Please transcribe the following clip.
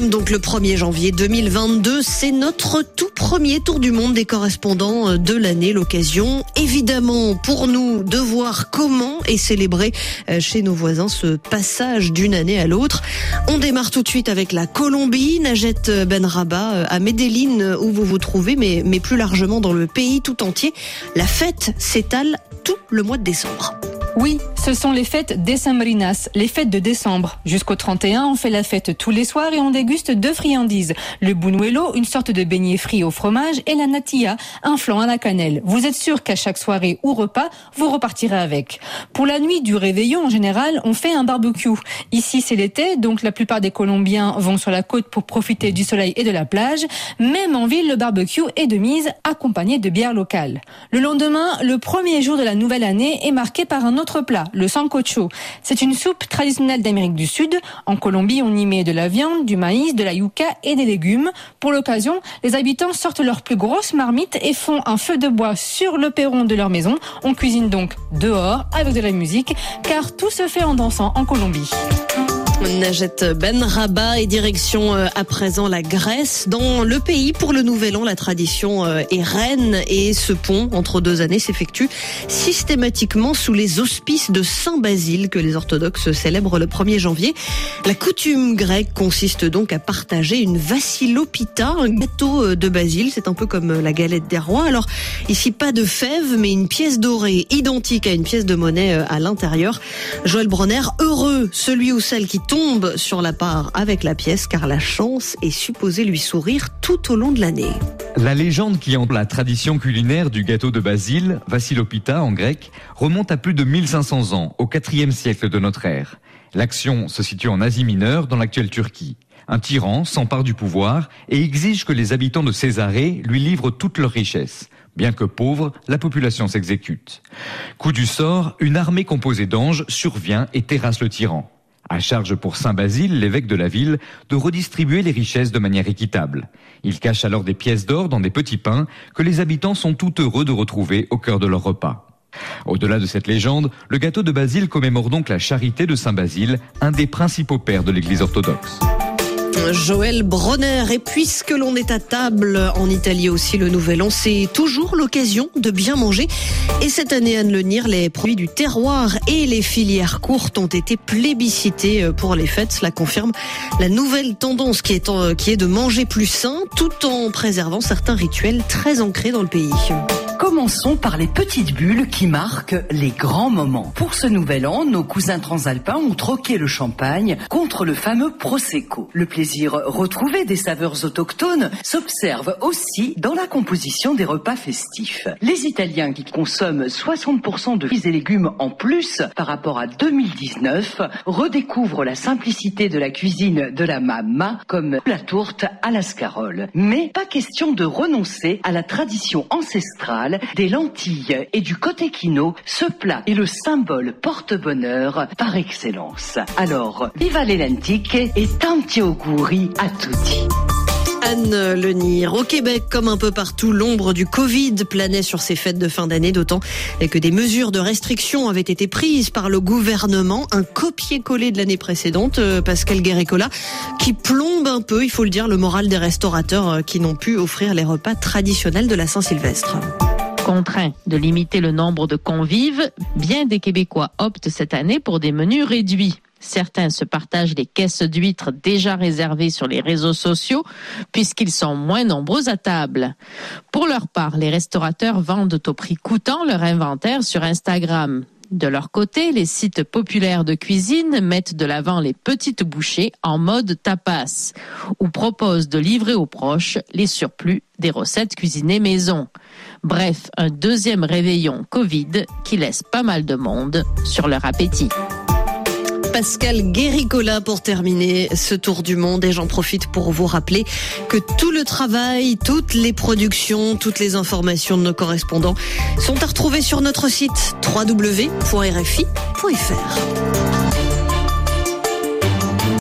sommes donc le 1er janvier 2022. C'est notre tout premier tour du monde des correspondants de l'année. L'occasion, évidemment, pour nous de voir comment est célébré euh, chez nos voisins ce passage d'une année à l'autre. On démarre tout de suite avec la Colombie. Najette Benraba euh, à Medellin où vous vous trouvez, mais, mais plus largement dans le pays tout entier. La fête s'étale tout le mois de décembre. Oui, ce sont les fêtes décembrinas, les fêtes de décembre. Jusqu'au 31, on fait la fête tous les soirs et on déguste deux friandises. Le buñuelo, une sorte de beignet frit au fromage, et la natilla, un flan à la cannelle. Vous êtes sûr qu'à chaque soirée ou repas, vous repartirez avec. Pour la nuit du réveillon, en général, on fait un barbecue. Ici, c'est l'été, donc la plupart des Colombiens vont sur la côte pour profiter du soleil et de la plage. Même en ville, le barbecue est de mise, accompagné de bière locale. Le lendemain, le premier jour de la nouvelle année est marqué par un autre plat, le sancocho. C'est une soupe traditionnelle d'Amérique du Sud. En Colombie, on y met de la viande, du maïs, de la yuca et des légumes. Pour l'occasion, les habitants sortent leurs plus grosses marmites et font un feu de bois sur le perron de leur maison. On cuisine donc dehors avec de la musique, car tout se fait en dansant en Colombie. Najette Ben Rabat et direction euh, à présent la Grèce. Dans le pays, pour le Nouvel An, la tradition euh, est reine et ce pont entre deux années s'effectue systématiquement sous les auspices de Saint Basile que les orthodoxes célèbrent le 1er janvier. La coutume grecque consiste donc à partager une vassilopita, un gâteau euh, de Basile. C'est un peu comme la galette des rois. Alors ici, pas de fèves, mais une pièce dorée identique à une pièce de monnaie à l'intérieur. Joël Bronner, heureux, celui ou celle qui tombe sur la part avec la pièce car la chance est supposée lui sourire tout au long de l'année. La légende qui entre la tradition culinaire du gâteau de Basile, Vassilopita en grec, remonte à plus de 1500 ans, au IVe siècle de notre ère. L'action se situe en Asie mineure, dans l'actuelle Turquie. Un tyran s'empare du pouvoir et exige que les habitants de Césarée lui livrent toutes leurs richesses. Bien que pauvre, la population s'exécute. Coup du sort, une armée composée d'anges survient et terrasse le tyran. À charge pour Saint Basile, l'évêque de la ville, de redistribuer les richesses de manière équitable. Il cache alors des pièces d'or dans des petits pains que les habitants sont tout heureux de retrouver au cœur de leur repas. Au-delà de cette légende, le gâteau de Basile commémore donc la charité de Saint Basile, un des principaux pères de l'Église orthodoxe. Joël Bronner. Et puisque l'on est à table en Italie aussi le Nouvel An, c'est toujours l'occasion de bien manger. Et cette année, Anne Lenir, les produits du terroir et les filières courtes ont été plébiscités pour les fêtes. Cela confirme la nouvelle tendance qui est, qui est de manger plus sain tout en préservant certains rituels très ancrés dans le pays. Commençons par les petites bulles qui marquent les grands moments. Pour ce nouvel an, nos cousins transalpins ont troqué le champagne contre le fameux Prosecco. Le plaisir retrouvé des saveurs autochtones s'observe aussi dans la composition des repas festifs. Les Italiens qui consomment 60% de fruits et légumes en plus par rapport à 2019 redécouvrent la simplicité de la cuisine de la mamma comme la tourte à la scarole. Mais pas question de renoncer à la tradition ancestrale des lentilles et du cotechino, ce plat est le symbole porte-bonheur par excellence. Alors, viva les lenticchie et tanti auguri a tutti. Anne Lenir. Au Québec, comme un peu partout, l'ombre du Covid planait sur ces fêtes de fin d'année, d'autant que des mesures de restriction avaient été prises par le gouvernement. Un copier-coller de l'année précédente, Pascal Guéricola, qui plombe un peu, il faut le dire, le moral des restaurateurs qui n'ont pu offrir les repas traditionnels de la Saint-Sylvestre contraints de limiter le nombre de convives, bien des Québécois optent cette année pour des menus réduits. Certains se partagent les caisses d'huîtres déjà réservées sur les réseaux sociaux puisqu'ils sont moins nombreux à table. Pour leur part, les restaurateurs vendent au prix coûtant leur inventaire sur Instagram. De leur côté, les sites populaires de cuisine mettent de l'avant les petites bouchées en mode tapas ou proposent de livrer aux proches les surplus des recettes cuisinées maison. Bref, un deuxième réveillon Covid qui laisse pas mal de monde sur leur appétit. Pascal Guéricola pour terminer ce tour du monde et j'en profite pour vous rappeler que tout le travail, toutes les productions, toutes les informations de nos correspondants sont à retrouver sur notre site www.rfi.fr.